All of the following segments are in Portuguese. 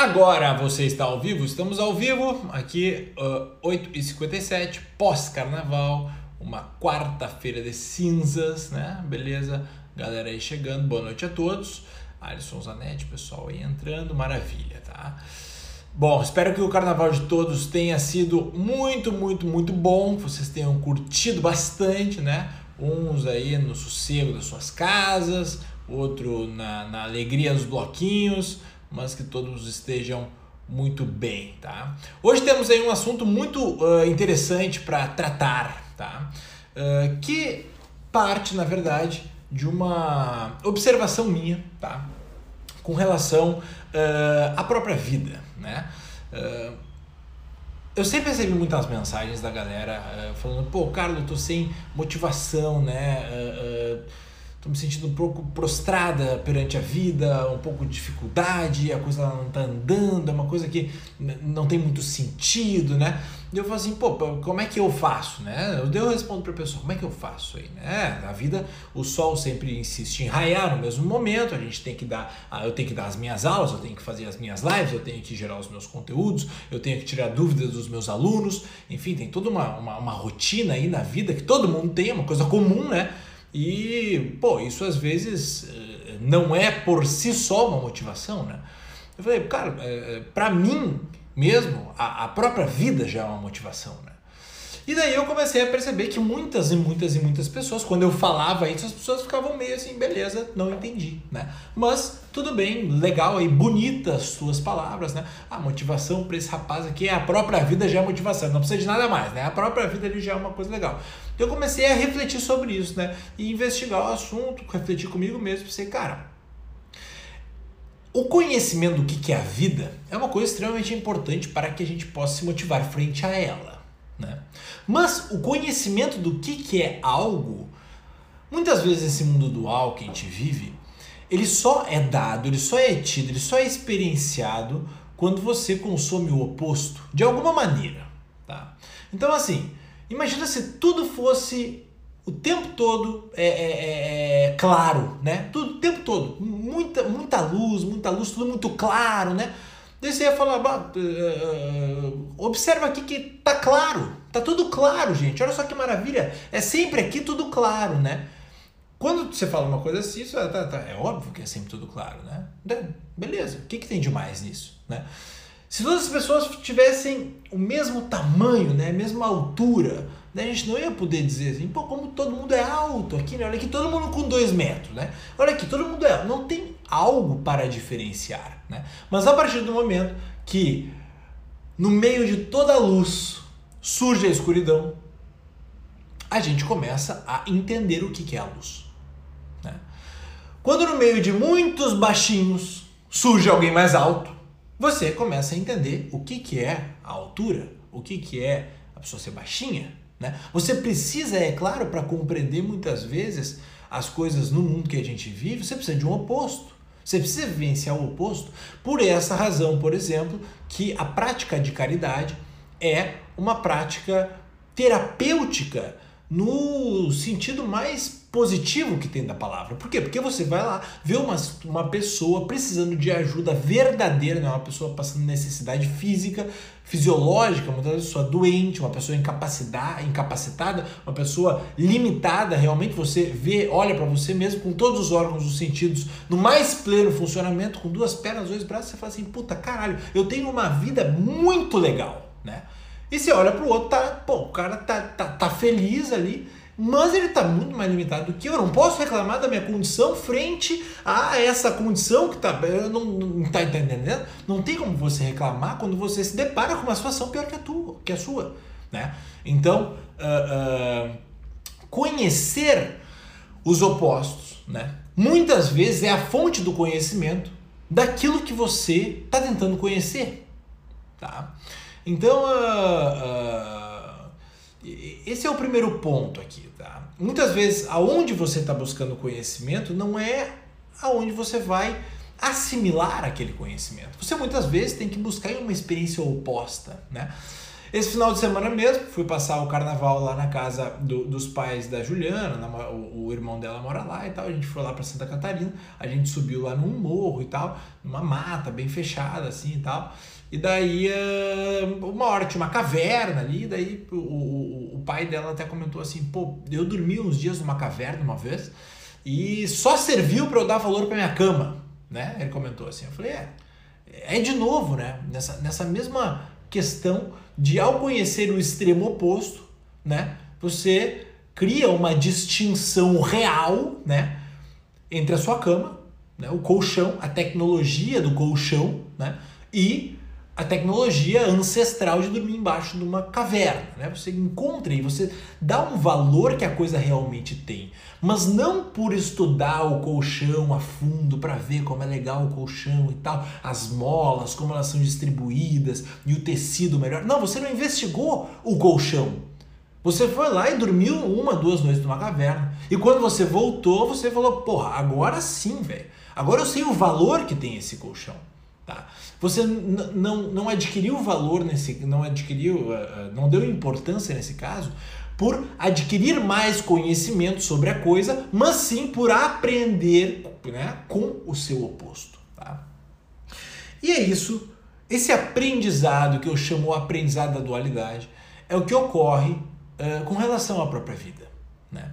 Agora você está ao vivo, estamos ao vivo aqui, uh, 8h57, pós-carnaval, uma quarta-feira de cinzas, né? Beleza? Galera aí chegando, boa noite a todos. Alisson Zanetti, pessoal aí entrando, maravilha, tá? Bom, espero que o carnaval de todos tenha sido muito, muito, muito bom, vocês tenham curtido bastante, né? Uns aí no sossego das suas casas, outro na, na alegria dos bloquinhos, mas que todos estejam muito bem, tá? Hoje temos aí um assunto muito uh, interessante para tratar, tá? Uh, que parte, na verdade, de uma observação minha, tá? Com relação uh, à própria vida, né? eu sempre recebi muitas mensagens da galera falando, pô, Carlos, eu tô sem motivação, né? Estou me sentindo um pouco prostrada perante a vida, um pouco de dificuldade, a coisa não está andando, é uma coisa que não tem muito sentido, né? E eu falo assim, pô, como é que eu faço, né? Eu respondo para a pessoa, como é que eu faço aí, né? Na vida, o sol sempre insiste em raiar no mesmo momento, a gente tem que dar, eu tenho que dar as minhas aulas, eu tenho que fazer as minhas lives, eu tenho que gerar os meus conteúdos, eu tenho que tirar dúvidas dos meus alunos, enfim, tem toda uma, uma, uma rotina aí na vida que todo mundo tem, é uma coisa comum, né? E, pô, isso às vezes eh, não é por si só uma motivação, né? Eu falei, cara, eh, eh, para mim mesmo, a, a própria vida já é uma motivação, né? E daí eu comecei a perceber que muitas e muitas e muitas pessoas, quando eu falava isso, as pessoas ficavam meio assim, beleza, não entendi, né? Mas tudo bem, legal aí, bonitas suas palavras, né? A motivação para esse rapaz aqui é a própria vida já é motivação, não precisa de nada mais, né? A própria vida ali já é uma coisa legal. Então eu comecei a refletir sobre isso, né? E investigar o assunto, refletir comigo mesmo, pensei, cara, o conhecimento do que é a vida é uma coisa extremamente importante para que a gente possa se motivar frente a ela. Né? Mas o conhecimento do que, que é algo, muitas vezes esse mundo dual que a gente vive, ele só é dado, ele só é tido, ele só é experienciado quando você consome o oposto, de alguma maneira. Tá? Então, assim, imagina se tudo fosse o tempo todo é, é, é, é claro, né? Tudo o tempo todo, muita, muita luz, muita luz, tudo muito claro, né? Daí você ia falar, uh, observa aqui que tá claro, tá tudo claro, gente. Olha só que maravilha. É sempre aqui tudo claro, né? Quando você fala uma coisa assim, isso é, tá, tá, é óbvio que é sempre tudo claro, né? Beleza, o que, que tem de mais nisso, né? Se todas as pessoas tivessem o mesmo tamanho, né, a mesma altura, né, a gente não ia poder dizer assim, pô, como todo mundo é alto aqui, né? Olha aqui, todo mundo com dois metros, né? Olha aqui, todo mundo é. Não tem algo para diferenciar, né? Mas a partir do momento que no meio de toda a luz surge a escuridão, a gente começa a entender o que é a luz. Né? Quando no meio de muitos baixinhos surge alguém mais alto, você começa a entender o que, é a altura, o que é a pessoa ser baixinha. Né? Você precisa, é claro, para compreender muitas vezes as coisas no mundo que a gente vive, você precisa de um oposto. Você precisa vivenciar o oposto. Por essa razão, por exemplo, que a prática de caridade é uma prática terapêutica no sentido mais positivo que tem da palavra. Por quê? Porque você vai lá ver uma, uma pessoa precisando de ajuda verdadeira, não é uma pessoa passando necessidade física, fisiológica, vezes pessoa doente, uma pessoa incapacitada, uma pessoa limitada, realmente você vê, olha para você mesmo com todos os órgãos dos sentidos no mais pleno funcionamento, com duas pernas, dois braços, você fala assim, puta caralho, eu tenho uma vida muito legal, né? E você olha pro outro, tá, pô, o cara tá, tá, tá feliz ali, mas ele está muito mais limitado do que eu. eu. Não posso reclamar da minha condição frente a essa condição que tá, não, não tá entendendo. Não tem como você reclamar quando você se depara com uma situação pior que a tua, que a sua, né? Então, uh, uh, conhecer os opostos, né? Muitas vezes é a fonte do conhecimento daquilo que você está tentando conhecer, tá? Então, uh, esse é o primeiro ponto aqui, tá? Muitas vezes, aonde você está buscando conhecimento não é aonde você vai assimilar aquele conhecimento. Você muitas vezes tem que buscar uma experiência oposta, né? Esse final de semana mesmo, fui passar o carnaval lá na casa do, dos pais da Juliana, na, o, o, irmão dela mora lá e tal. A gente foi lá para Santa Catarina, a gente subiu lá num morro e tal, numa mata bem fechada assim e tal. E daí, uma hora tinha uma caverna ali, daí o, o, o pai dela até comentou assim: pô, eu dormi uns dias numa caverna uma vez e só serviu para eu dar valor para minha cama, né? Ele comentou assim. Eu falei: é, é de novo, né? Nessa, nessa mesma questão de ao conhecer o extremo oposto, né, você cria uma distinção real, né, entre a sua cama, né, o colchão, a tecnologia do colchão, né, e a tecnologia ancestral de dormir embaixo de uma caverna. Né? Você encontra e você dá um valor que a coisa realmente tem. Mas não por estudar o colchão a fundo para ver como é legal o colchão e tal, as molas, como elas são distribuídas e o tecido melhor. Não, você não investigou o colchão. Você foi lá e dormiu uma, duas noites numa caverna. E quando você voltou, você falou: porra, agora sim, velho. Agora eu sei o valor que tem esse colchão. Tá? Você não, não adquiriu valor nesse, não adquiriu, eh, não deu importância nesse caso por adquirir mais conhecimento sobre a coisa, mas sim por aprender né, com o seu oposto. Tá? E é isso, esse aprendizado que eu chamo aprendizado da dualidade é o que ocorre uh, com relação à própria vida. Né?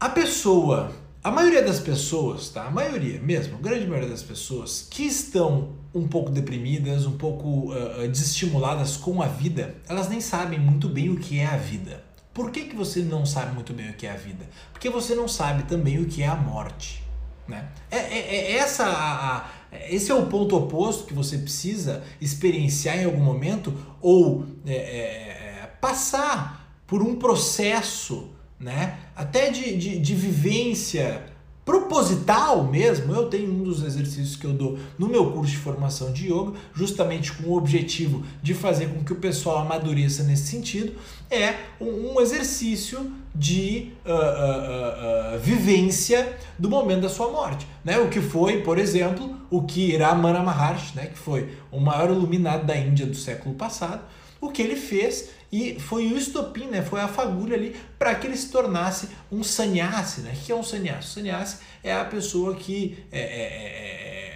A pessoa a maioria das pessoas, tá? A maioria mesmo, a grande maioria das pessoas que estão um pouco deprimidas, um pouco uh, desestimuladas com a vida, elas nem sabem muito bem o que é a vida. Por que, que você não sabe muito bem o que é a vida? Porque você não sabe também o que é a morte. Né? É, é, é essa a, a, esse é o ponto oposto que você precisa experienciar em algum momento ou é, é, é passar por um processo né? Até de, de, de vivência proposital mesmo, eu tenho um dos exercícios que eu dou no meu curso de formação de yoga, justamente com o objetivo de fazer com que o pessoal amadureça nesse sentido, é um, exercício de uh, uh, uh, vivência do momento da sua morte. Né? O que foi, por exemplo, o que Ramana Maharshi, né? que foi o maior iluminado da Índia do século passado, o que ele fez e foi o estopim, né? Foi a fagulha ali para que ele se tornasse um sannyasi, né? O que é um sannyasi? O sannyasi é a pessoa que é, é, é, é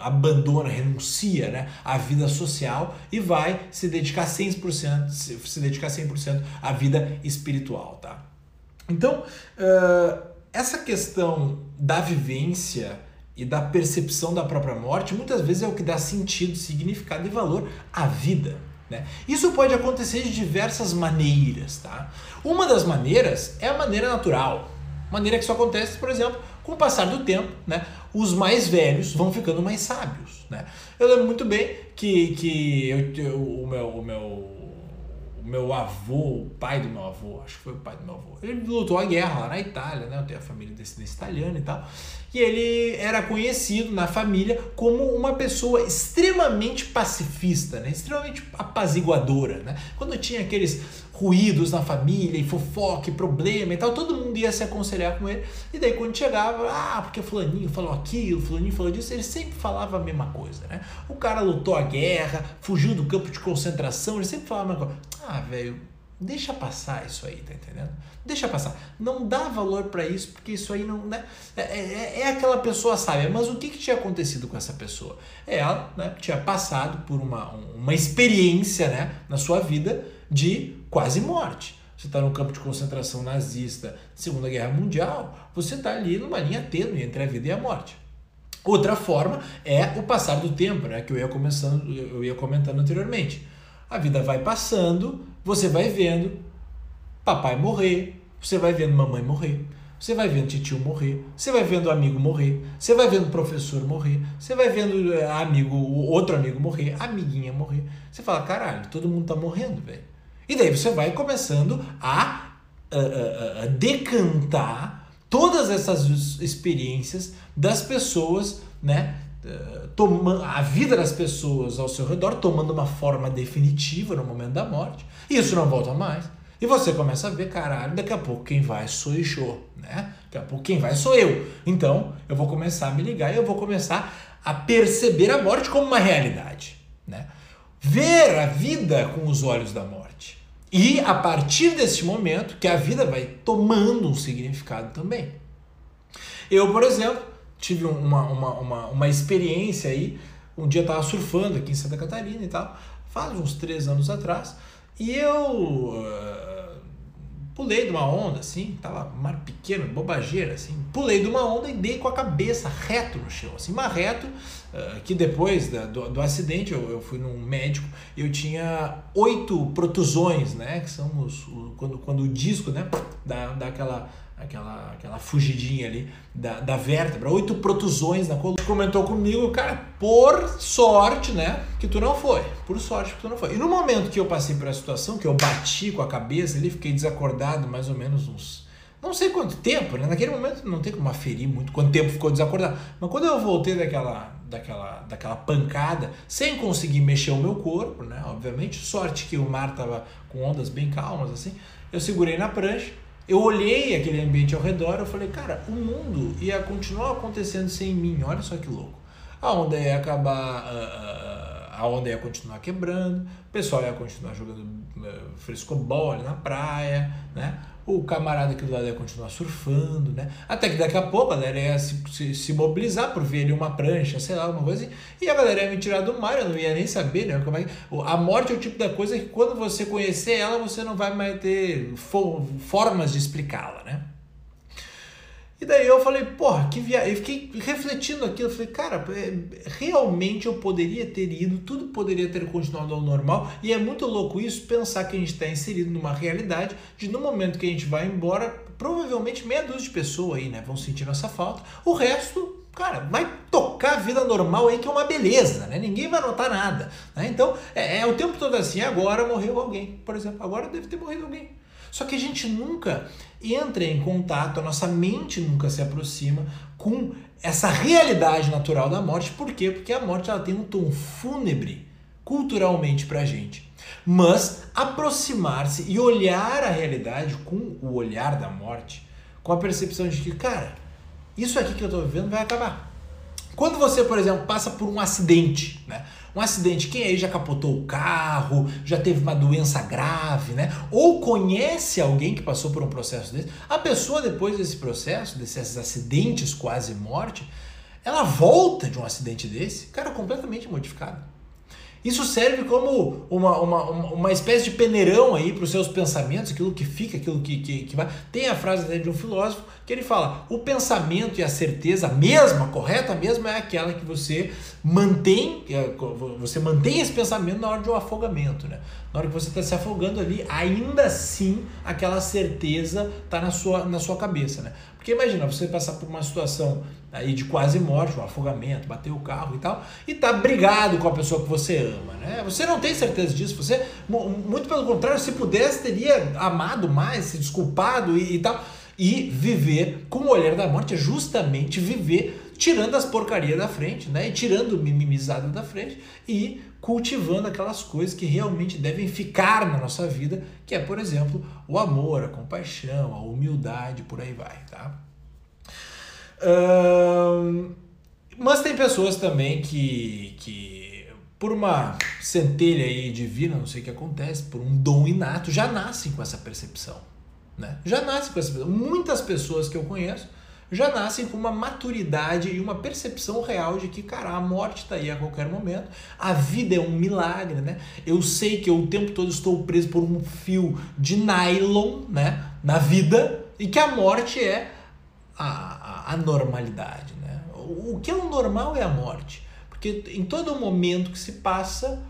abandona, renuncia né, à vida social e vai se dedicar 100%, se, se dedicar 100% à vida espiritual, tá? Então, uh, essa questão da vivência e da percepção da própria morte muitas vezes é o que dá sentido, significado e valor à vida. Né? Isso pode acontecer de diversas maneiras. Tá? Uma das maneiras é a maneira natural. Maneira que isso acontece, por exemplo, com o passar do tempo, né? os mais velhos vão ficando mais sábios. Né? Eu lembro muito bem que, que eu, eu, o, meu, o, meu, meu avô, o pai do meu avô, acho que foi o pai do meu avô, ele lutou a guerra lá na Itália, né? eu tenho a família de descendência italiana e tal que ele era conhecido na família como uma pessoa extremamente pacifista, né? extremamente apaziguadora. Né? Quando tinha aqueles ruídos na família, e fofoca, e problema e tal, todo mundo ia se aconselhar com ele. E daí quando chegava, ah, porque fulaninho falou aquilo, fulaninho falou disso, ele sempre falava a mesma coisa, né? O cara lutou a guerra, fugiu do campo de concentração, ele sempre falava a mesma coisa. Ah, velho, deixa passar isso aí, tá entendendo? Deixa passar. Não dá valor para isso, porque isso aí não. Né? É, é, é, aquela pessoa sábia. Mas o que, que tinha acontecido com essa pessoa? Ela né, tinha passado por uma, uma experiência né, na sua vida de quase morte. Você está no campo de concentração nazista, Segunda Guerra Mundial, você está ali numa linha tênue entre a vida e a morte. Outra forma é o passar do tempo, né, que eu ia, começando, eu ia comentando anteriormente. A vida vai passando, você vai vendo papai morrer, você vai vendo mamãe morrer, você vai vendo tio morrer, você vai vendo amigo morrer, você vai vendo professor morrer, você vai vendo eh, amigo, outro amigo morrer, amiguinha morrer. Você fala, caralho, todo mundo tá morrendo, velho. E daí você vai começando a, a, a, a decantar todas essas experiências das pessoas, né? Eh, tomando a vida das pessoas ao seu redor tomando uma forma definitiva no momento da morte. E isso não volta mais. E você começa a ver, caralho, daqui a pouco quem vai sou eu, né? Daqui a pouco quem vai sou eu. Então, eu vou começar a me ligar e eu vou começar a perceber a morte como uma realidade, né? ver a vida com os olhos da morte. E a partir desse momento que a vida vai tomando um significado também. Eu, por exemplo, tive uma, uma, uma, uma experiência aí. Um dia eu estava surfando aqui em Santa Catarina e tal, faz uns três anos atrás, e eu uh, pulei de uma onda assim, tava mar pequeno, bobageira assim, pulei de uma onda e dei com a cabeça reto no chão, assim, mas reto, uh, que depois da, do, do acidente eu, eu fui num médico, eu tinha oito protusões, né, que são os, o, quando, quando o disco, né, dá, dá aquela aquela, aquela fugidinha ali da, da vértebra, oito protusões na coluna. Comentou comigo, cara, por sorte, né, que tu não foi. Por sorte que tu não foi. E no momento que eu passei por essa situação, que eu bati com a cabeça ali, fiquei desacordado mais ou menos uns. Não sei quanto tempo, né? Naquele momento não tem como aferir muito quanto tempo ficou desacordado. Mas quando eu voltei daquela, daquela, daquela pancada, sem conseguir mexer o meu corpo, né? Obviamente, sorte que o mar tava com ondas bem calmas, assim. Eu segurei na prancha, eu olhei aquele ambiente ao redor e falei, cara, o mundo ia continuar acontecendo sem mim, olha só que louco. A onda ia acabar, uh, a onda ia continuar quebrando, o pessoal ia continuar jogando uh, frescobol na praia, né? O camarada aqui do lado ia continuar surfando, né? Até que daqui a pouco a galera ia se, se, se, mobilizar por ver ali uma prancha, sei lá, alguma coisa assim, e a galera ia me tirar do mar, eu não ia nem saber, né? Como é que... A morte é o tipo da coisa que quando você conhecer ela, você não vai mais ter formas de explicá-la, né? E daí eu falei, porra, que viagem. Eu fiquei refletindo aquilo. Falei, cara, é, realmente eu poderia ter ido, tudo poderia ter continuado ao normal. E é muito louco isso, pensar que a gente está inserido numa realidade de no momento que a gente vai embora, provavelmente meia dúzia de pessoas aí, né, vão sentir nossa falta. O resto cara, vai tocar a vida normal aí que é uma beleza, né? Ninguém vai notar nada. Né? Então, é, é, o tempo todo assim, agora morreu alguém, por exemplo, agora deve ter morrido alguém. Só que a gente nunca entra em contato, a nossa mente nunca se aproxima com essa realidade natural da morte. Por quê? Porque a morte ela tem um tom fúnebre culturalmente pra gente. Mas aproximar-se e olhar a realidade com o olhar da morte, com a percepção de que, cara, isso aqui que eu estou vivendo vai acabar. Quando você, por exemplo, passa por um acidente, né? Um acidente, quem aí já capotou o carro, já teve uma doença grave, né? Ou conhece alguém que passou por um processo desse, a pessoa depois desse processo, desses acidentes quase morte, ela volta de um acidente desse, cara, completamente modificada. Isso serve como uma, uma, uma espécie de peneirão aí para os seus pensamentos, aquilo que fica, aquilo que, que, que vai. Tem a frase de um filósofo que ele fala: o pensamento e a certeza mesma, correta mesma, é aquela que você mantém, é, você mantém esse pensamento na hora de um afogamento, né? Na hora que você está se afogando ali, ainda assim aquela certeza está na sua, na sua cabeça, né? Porque imagina, você passar por uma situação aí de quase morte, um afogamento, bater o carro e tal, e tá brigado com a pessoa que você ama, né? Você não tem certeza disso, você, muito pelo contrário, se pudesse, teria amado mais, se desculpado e, e tal. E viver com o olhar da morte é justamente viver tirando as porcarias da frente, né? E tirando o mimimizado da frente e cultivando aquelas coisas que realmente devem ficar na nossa vida, que é, por exemplo, o amor, a compaixão, a humildade, por aí vai, tá? mas tem pessoas também que, que, por uma centelha aí divina, não sei o que acontece, por um dom inato, já nascem com essa percepção, né? Já nascem com essa percepção. Muitas pessoas que eu conheço já nascem com uma maturidade e uma percepção real de que, cara, a morte está aí a qualquer momento, a vida é um milagre, né? Eu sei que eu o tempo todo estou preso por um fio de nylon, né, na vida, e que a morte é a, a, a normalidade, né? O, o que é o normal é a morte, porque em todo momento que se passa,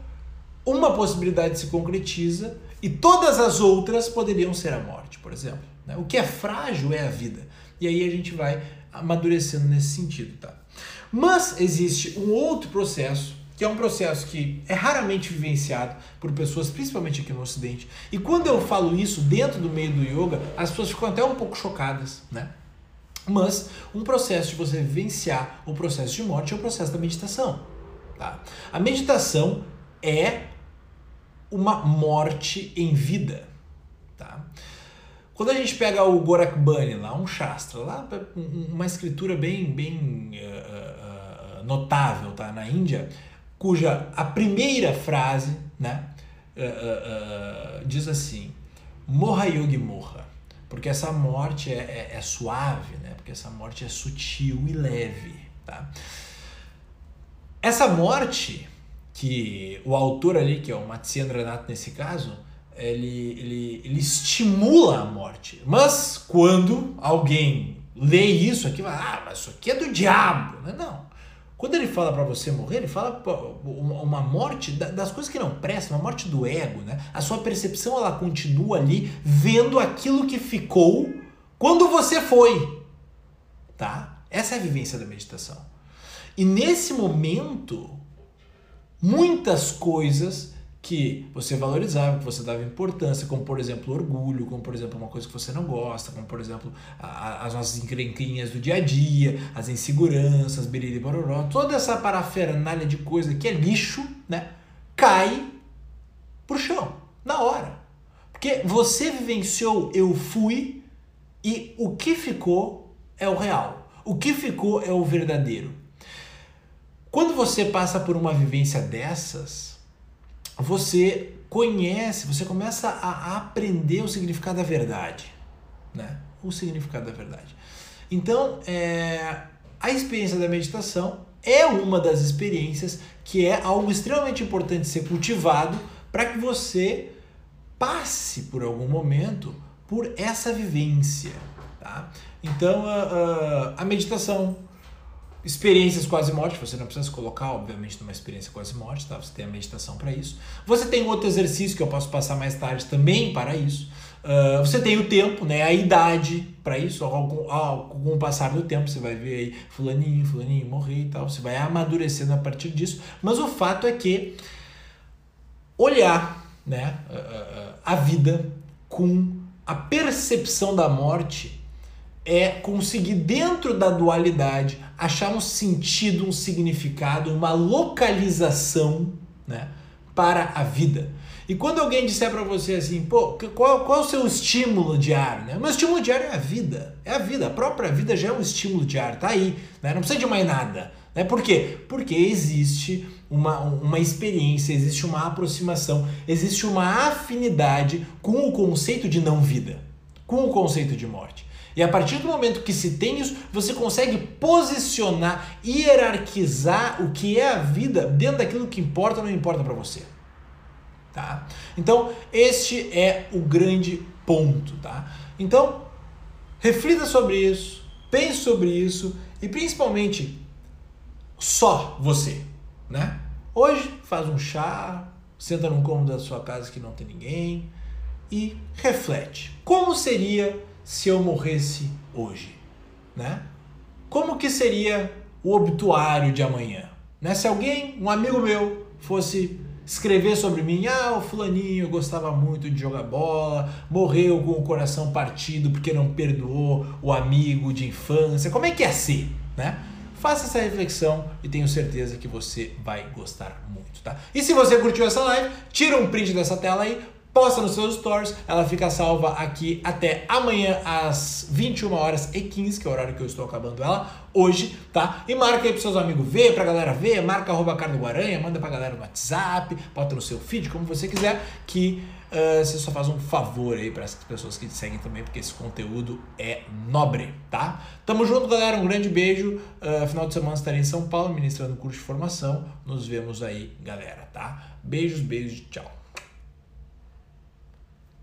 uma possibilidade se concretiza e todas as outras poderiam ser a morte, por exemplo. Né? O que é frágil é a vida. E aí a gente vai amadurecendo nesse sentido, tá? Mas existe um outro processo, que é um processo que é raramente vivenciado por pessoas, principalmente aqui no Ocidente. E quando eu falo isso dentro do meio do yoga, as pessoas ficam até um pouco chocadas, né? Mas um processo de você vivenciar o processo de morte é o processo da meditação. Tá? A meditação é uma morte em vida. Quando a gente pega o Gorakbani lá, um Shastra, lá uma escritura bem, bem uh, uh, notável tá? na Índia, cuja a primeira frase né, uh, diz assim: morra yogi morra. Porque essa morte é, é, é, suave, né? porque essa morte é sutil e leve. Tá? Essa morte, que o autor ali, que é o Matsyendra nesse caso, ele, ele, ele estimula a morte. Mas quando alguém lê isso aqui, vai, ah, mas isso aqui é do diabo. Não. Quando ele fala para você morrer, ele fala uma morte das coisas que não prestam, uma morte do ego, né? A sua percepção ela continua ali vendo aquilo que ficou quando você foi, tá? Essa é a vivência da meditação. E nesse momento, muitas coisas que você valorizava, que você dava importância, como por exemplo orgulho, como por exemplo uma coisa que você não gosta, como por exemplo a, as nossas encrenquinhas do dia a dia, as inseguranças, biriri bororó, toda essa parafernália de coisa que é lixo, né, cai pro chão, na hora. Porque você vivenciou eu fui e o que ficou é o real. O que ficou é o verdadeiro. Quando você passa por uma vivência dessas, você conhece, você começa a aprender o significado da verdade, né? O significado da verdade. Então, é, a experiência da meditação é uma das experiências que é algo extremamente importante ser cultivado para que você passe por algum momento por essa vivência, tá? Então, a, a, a meditação experiências quase morte, você não precisa se colocar, obviamente, numa experiência quase morte, tá? Você tem a meditação para isso. Você tem outro exercício que eu posso passar mais tarde também para isso. Uh, você tem o tempo, né? A idade para isso. Com o passar do tempo, você vai ver aí fulaninho, fulaninho morrer e tal. Você vai amadurecendo a partir disso. Mas o fato é que olhar, né? Uh, a vida com a percepção da morte é conseguir dentro da dualidade achar um sentido, um significado, uma localização, né, para a vida. E quando alguém disser para você assim, pô, qual, qual é o seu estímulo diário? Né? O meu estímulo diário é a vida. É a vida. A própria vida já é um estímulo diário. Tá aí. Né? Não precisa de mais nada. Né? Por quê? Porque existe uma, uma experiência, existe uma aproximação, existe uma afinidade com o conceito de não vida, com o conceito de morte. E a partir do momento que se tem isso, você consegue posicionar, hierarquizar o que é a vida dentro daquilo que importa ou não importa para você. Tá? Então, este é o grande ponto, tá? Então, reflita sobre isso, pense sobre isso e principalmente só você, né? Hoje faz um chá, senta num cômodo da sua casa que não tem ninguém e reflete. Como seria se eu morresse hoje, né? Como que seria o obituário de amanhã? Né? Se alguém, um amigo meu, fosse escrever sobre mim, ah, o fulaninho gostava muito de jogar bola, morreu com o coração partido porque não perdoou o amigo de infância, como é que ia ser, né? Faça essa reflexão e tenho certeza que você vai gostar muito, tá? E se você curtiu essa live, tira um print dessa tela aí, posta nos seus stories, ela fica salva aqui até amanhã às 21 horas e 15, que é o horário que eu estou acabando ela hoje, tá? E marca aí pros seus amigos ver, pra galera ver, marca arroba Cardo Guaranha, manda pra galera no WhatsApp, bota no seu feed, como você quiser, que uh, você só faz um favor aí para as pessoas que te seguem também, porque esse conteúdo é nobre, tá? Tamo junto, galera, um grande beijo. Uh, final de semana estarei em São Paulo ministrando curso de formação. Nos vemos aí, galera, tá? Beijos, beijos, tchau.